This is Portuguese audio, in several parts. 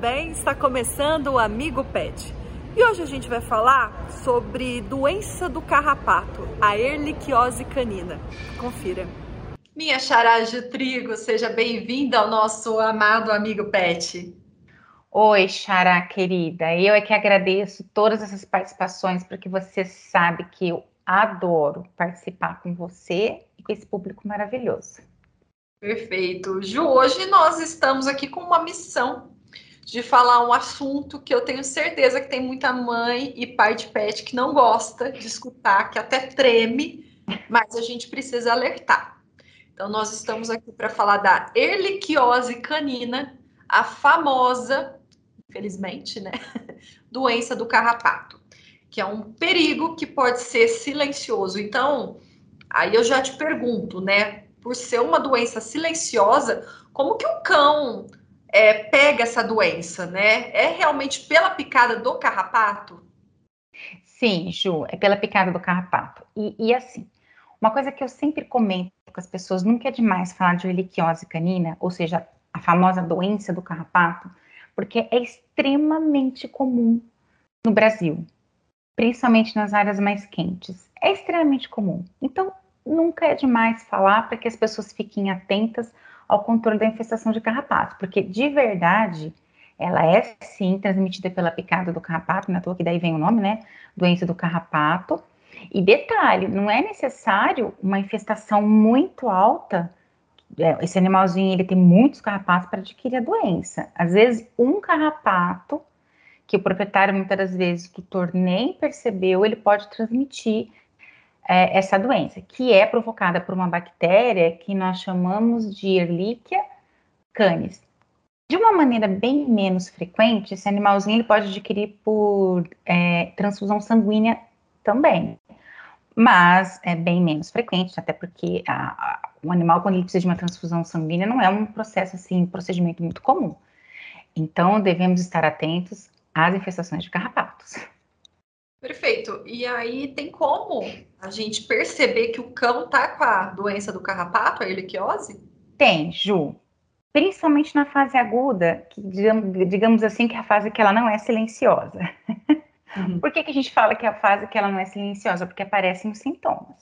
Bem? Está começando o Amigo Pet. E hoje a gente vai falar sobre doença do carrapato, a erliquiose canina. Confira. Minha chará de trigo, seja bem-vinda ao nosso amado Amigo Pet. Oi, Xará querida. Eu é que agradeço todas essas participações, porque você sabe que eu adoro participar com você e com esse público maravilhoso. Perfeito. Ju, hoje nós estamos aqui com uma missão de falar um assunto que eu tenho certeza que tem muita mãe e pai de pet que não gosta de escutar, que até treme, mas a gente precisa alertar. Então, nós estamos aqui para falar da erliquiose canina, a famosa, infelizmente, né, doença do carrapato, que é um perigo que pode ser silencioso. Então, aí eu já te pergunto, né, por ser uma doença silenciosa, como que o cão é, pega essa doença, né? É realmente pela picada do carrapato? Sim, Ju, é pela picada do carrapato. E, e, assim, uma coisa que eu sempre comento com as pessoas, nunca é demais falar de erliquiose canina, ou seja, a famosa doença do carrapato, porque é extremamente comum no Brasil, principalmente nas áreas mais quentes. É extremamente comum. Então, nunca é demais falar para que as pessoas fiquem atentas ao controle da infestação de carrapato, porque de verdade ela é sim transmitida pela picada do carrapato, na é toa que daí vem o nome, né? Doença do carrapato. E detalhe, não é necessário uma infestação muito alta. É, esse animalzinho ele tem muitos carrapatos para adquirir a doença. Às vezes um carrapato que o proprietário muitas das vezes o tutor nem percebeu, ele pode transmitir é, essa doença, que é provocada por uma bactéria que nós chamamos de Ehrlichia canis. De uma maneira bem menos frequente, esse animalzinho ele pode adquirir por é, transfusão sanguínea também, mas é bem menos frequente, até porque a, a, o animal, quando ele precisa de uma transfusão sanguínea, não é um processo assim, um procedimento muito comum. Então, devemos estar atentos às infestações de carrapatos. Perfeito. E aí tem como a gente perceber que o cão tá com a doença do carrapato, a erliquiose? Tem, Ju. Principalmente na fase aguda, que digamos, digamos assim que é a fase que ela não é silenciosa. Uhum. Por que, que a gente fala que é a fase que ela não é silenciosa? Porque aparecem os sintomas.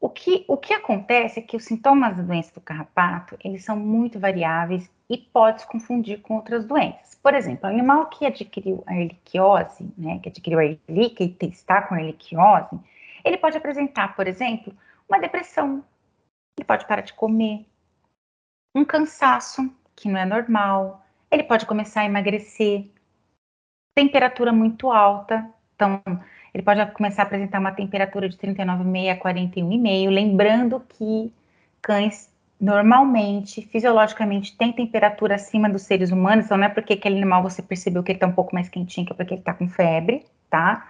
O que, o que acontece é que os sintomas da doença do carrapato, eles são muito variáveis e pode se confundir com outras doenças. Por exemplo, o animal que adquiriu a erliquiose, né, que adquiriu a erliquia e está com a erliquiose, ele pode apresentar, por exemplo, uma depressão, ele pode parar de comer, um cansaço, que não é normal, ele pode começar a emagrecer, temperatura muito alta, então ele pode começar a apresentar uma temperatura de 39,5 a 41,5, lembrando que cães normalmente, fisiologicamente, têm temperatura acima dos seres humanos, então não é porque aquele animal você percebeu que ele está um pouco mais quentinho, que é porque ele está com febre, tá?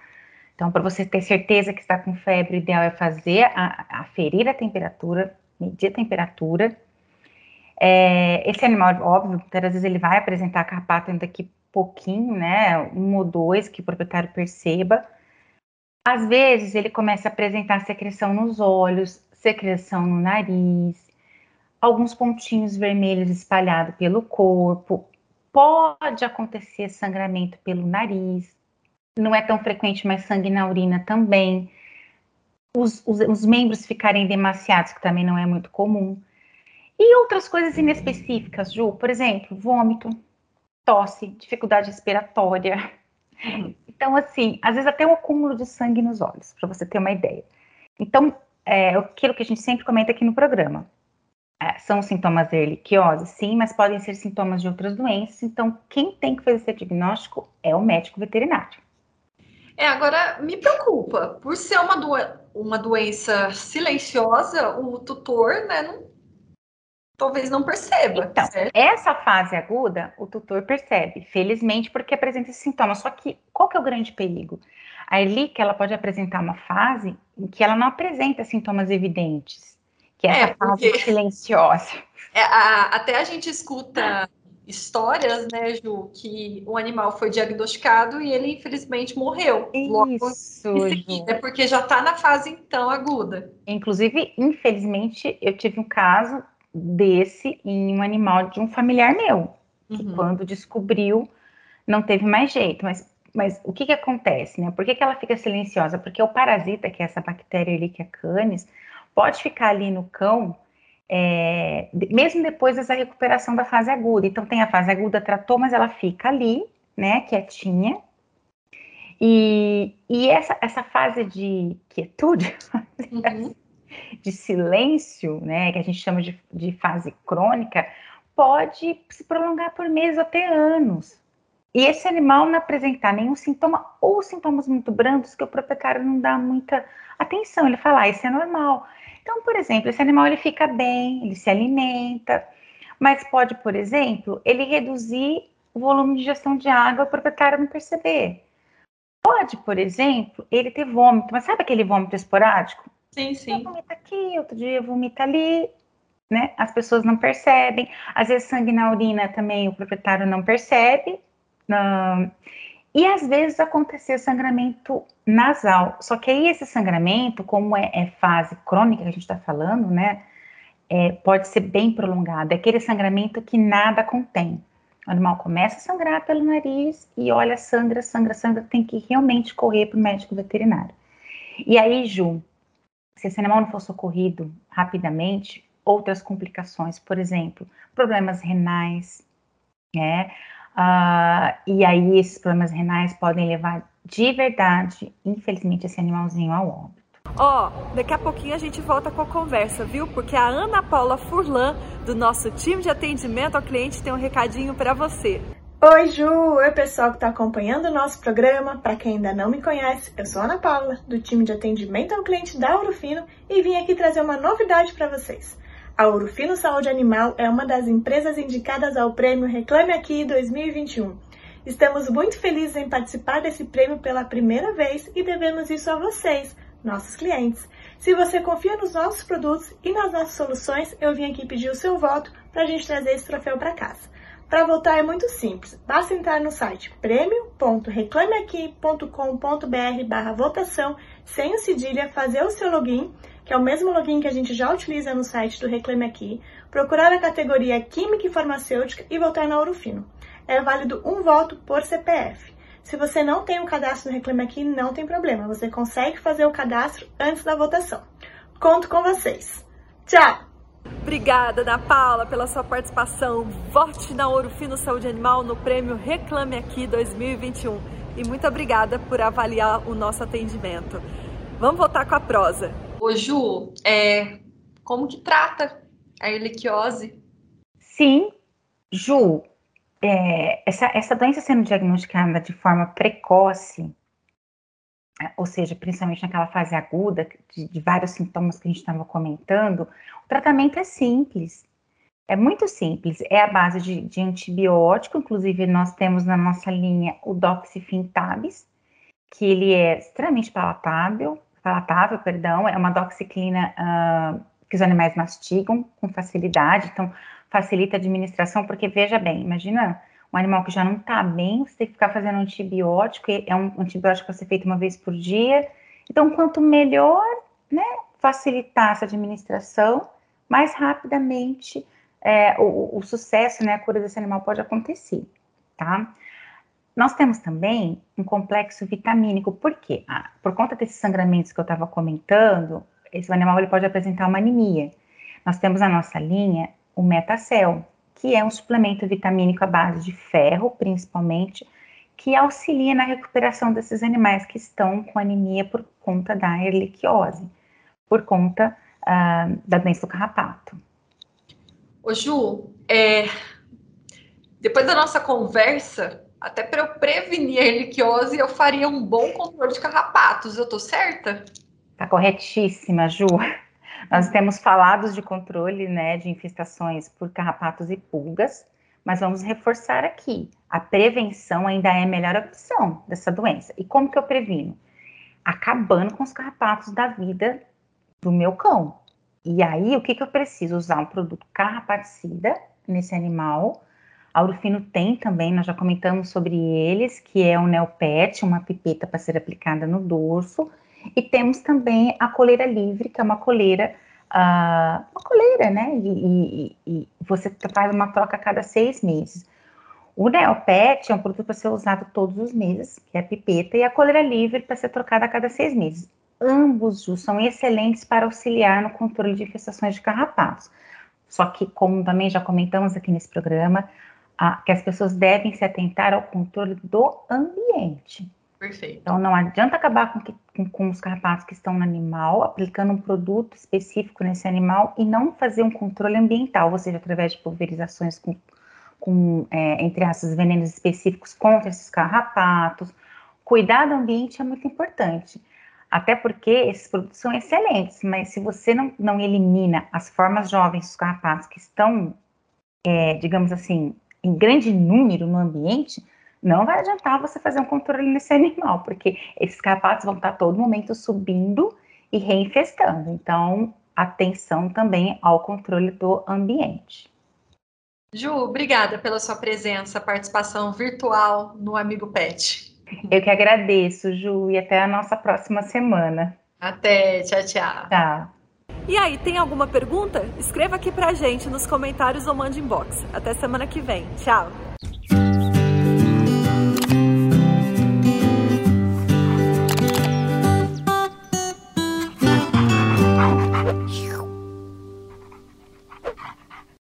Então, para você ter certeza que está com febre, o ideal é fazer, aferir a temperatura, medir a temperatura. É, esse animal, óbvio, muitas vezes ele vai apresentar carrapato daqui pouquinho, né? Um ou dois que o proprietário perceba. Às vezes ele começa a apresentar secreção nos olhos, secreção no nariz, alguns pontinhos vermelhos espalhados pelo corpo. Pode acontecer sangramento pelo nariz. Não é tão frequente, mas sangue na urina também. Os, os, os membros ficarem demasiados, que também não é muito comum. E outras coisas inespecíficas, Ju, por exemplo, vômito, tosse, dificuldade respiratória, então, assim, às vezes até um acúmulo de sangue nos olhos, para você ter uma ideia. Então, é aquilo que a gente sempre comenta aqui no programa. É, são sintomas da erliquiose? Sim, mas podem ser sintomas de outras doenças. Então, quem tem que fazer esse diagnóstico é o médico veterinário. É, agora me preocupa, por ser uma, do... uma doença silenciosa, o tutor, né, não talvez não perceba. Então, certo? essa fase aguda, o tutor percebe, felizmente, porque apresenta esses sintomas. Só que qual que é o grande perigo? A erlíquia, ela pode apresentar uma fase em que ela não apresenta sintomas evidentes, que é, é essa fase silenciosa. É, a, até a gente escuta histórias, né, Ju, que o animal foi diagnosticado e ele infelizmente morreu. Isso, É porque já está na fase então aguda. Inclusive, infelizmente, eu tive um caso desse em um animal de um familiar meu, que uhum. quando descobriu não teve mais jeito, mas mas o que, que acontece, né? Por que, que ela fica silenciosa? Porque o parasita, que é essa bactéria Ehrlichia canis, pode ficar ali no cão é, mesmo depois dessa recuperação da fase aguda. Então, tem a fase aguda, tratou, mas ela fica ali, né, quietinha. E, e essa, essa fase de quietude, uhum. De silêncio, né, que a gente chama de, de fase crônica, pode se prolongar por meses até anos. E esse animal não apresentar nenhum sintoma ou sintomas muito brandos que o proprietário não dá muita atenção. Ele fala, ah, isso é normal. Então, por exemplo, esse animal ele fica bem, ele se alimenta, mas pode, por exemplo, ele reduzir o volume de ingestão de água o proprietário não perceber. Pode, por exemplo, ele ter vômito, mas sabe aquele vômito esporádico? Sim, sim. Vomita aqui, outro dia vomita ali, né? As pessoas não percebem. Às vezes sangue na urina também o proprietário não percebe. Não. E às vezes acontecer sangramento nasal. Só que aí esse sangramento, como é, é fase crônica que a gente está falando, né? É, pode ser bem prolongado. É aquele sangramento que nada contém. O animal começa a sangrar pelo nariz e olha, sangra, sangra, sangra, tem que realmente correr para o médico veterinário. E aí, Ju, se esse animal não for socorrido rapidamente, outras complicações, por exemplo, problemas renais, né? Uh, e aí esses problemas renais podem levar de verdade, infelizmente, esse animalzinho ao óbito. Ó, oh, daqui a pouquinho a gente volta com a conversa, viu? Porque a Ana Paula Furlan, do nosso time de atendimento ao cliente, tem um recadinho para você. Oi, Ju! Oi, pessoal que está acompanhando o nosso programa. Para quem ainda não me conhece, eu sou Ana Paula, do time de atendimento ao cliente da Urufino e vim aqui trazer uma novidade para vocês. A Urufino Saúde Animal é uma das empresas indicadas ao prêmio Reclame Aqui 2021. Estamos muito felizes em participar desse prêmio pela primeira vez e devemos isso a vocês, nossos clientes. Se você confia nos nossos produtos e nas nossas soluções, eu vim aqui pedir o seu voto para a gente trazer esse troféu para casa. Para votar é muito simples, basta entrar no site prêmio.reclameaqui.com.br barra votação, sem o cedilha, fazer o seu login que é o mesmo login que a gente já utiliza no site do Reclame Aqui, procurar a categoria Química e Farmacêutica e votar na Ourofino. É válido um voto por CPF. Se você não tem o um cadastro no Reclame Aqui, não tem problema, você consegue fazer o cadastro antes da votação. Conto com vocês. Tchau! Obrigada, Ana Paula, pela sua participação. Vote na Ouro Fino Saúde Animal no prêmio Reclame Aqui 2021. E muito obrigada por avaliar o nosso atendimento. Vamos voltar com a prosa. Ô Ju, é, como que trata a erliquiose? Sim, Ju, é, essa, essa doença sendo diagnosticada de forma precoce, ou seja, principalmente naquela fase aguda, de, de vários sintomas que a gente estava comentando, o tratamento é simples. É muito simples, é a base de, de antibiótico, inclusive nós temos na nossa linha o doxifintabis, que ele é extremamente palatável, palatável, perdão, é uma doxiclina uh, que os animais mastigam com facilidade, então facilita a administração, porque veja bem, imagina um animal que já não está bem, você tem que ficar fazendo antibiótico, é um antibiótico para ser feito uma vez por dia, então quanto melhor, né, facilitar essa administração, mais rapidamente é, o, o, sucesso, né, a cura desse animal pode acontecer, tá? Nós temos também um complexo vitamínico, por quê? Ah, por conta desses sangramentos que eu estava comentando, esse animal ele pode apresentar uma anemia. Nós temos na nossa linha o Metacel, que é um suplemento vitamínico à base de ferro, principalmente, que auxilia na recuperação desses animais que estão com anemia por conta da erliquiose, por conta uh, da doença do carrapato. Ô Ju, é, depois da nossa conversa, até para eu prevenir a erliquiose, eu faria um bom controle de carrapatos. Eu tô certa? Tá corretíssima, Ju. Nós temos falado de controle né, de infestações por carrapatos e pulgas, mas vamos reforçar aqui: a prevenção ainda é a melhor opção dessa doença. E como que eu previno? Acabando com os carrapatos da vida do meu cão. E aí, o que, que eu preciso? Usar um produto carrapaticida nesse animal. A Urufino tem também, nós já comentamos sobre eles, que é o Neopet, uma pipeta para ser aplicada no dorso. E temos também a coleira livre, que é uma coleira, uh, uma coleira, né? E, e, e, você faz uma troca a cada seis meses. O Neopet é um produto para ser usado todos os meses, que é a pipeta, e a coleira livre para ser trocada a cada seis meses. Ambos são excelentes para auxiliar no controle de infestações de carrapatos. Só que, como também já comentamos aqui nesse programa, a, que as pessoas devem se atentar ao controle do ambiente. Perfeito. Então, não adianta acabar com, que, com, com, os carrapatos que estão no animal, aplicando um produto específico nesse animal e não fazer um controle ambiental, ou seja, através de pulverizações com, com é, entre aspas, venenos específicos contra esses carrapatos. Cuidar do ambiente é muito importante. Até porque esses produtos são excelentes, mas se você não, não elimina as formas jovens dos carrapatos que estão, é, digamos assim, em grande número no ambiente, não vai adiantar você fazer um controle nesse animal, porque esses carrapatos vão estar todo momento subindo e reinfestando. Então, atenção também ao controle do ambiente. Ju, obrigada pela sua presença, participação virtual no Amigo Pet. Eu que agradeço, Ju, e até a nossa próxima semana. Até, tchau, tchau. Tchau. E aí, tem alguma pergunta? Escreva aqui pra gente nos comentários ou mande inbox. Até semana que vem. Tchau!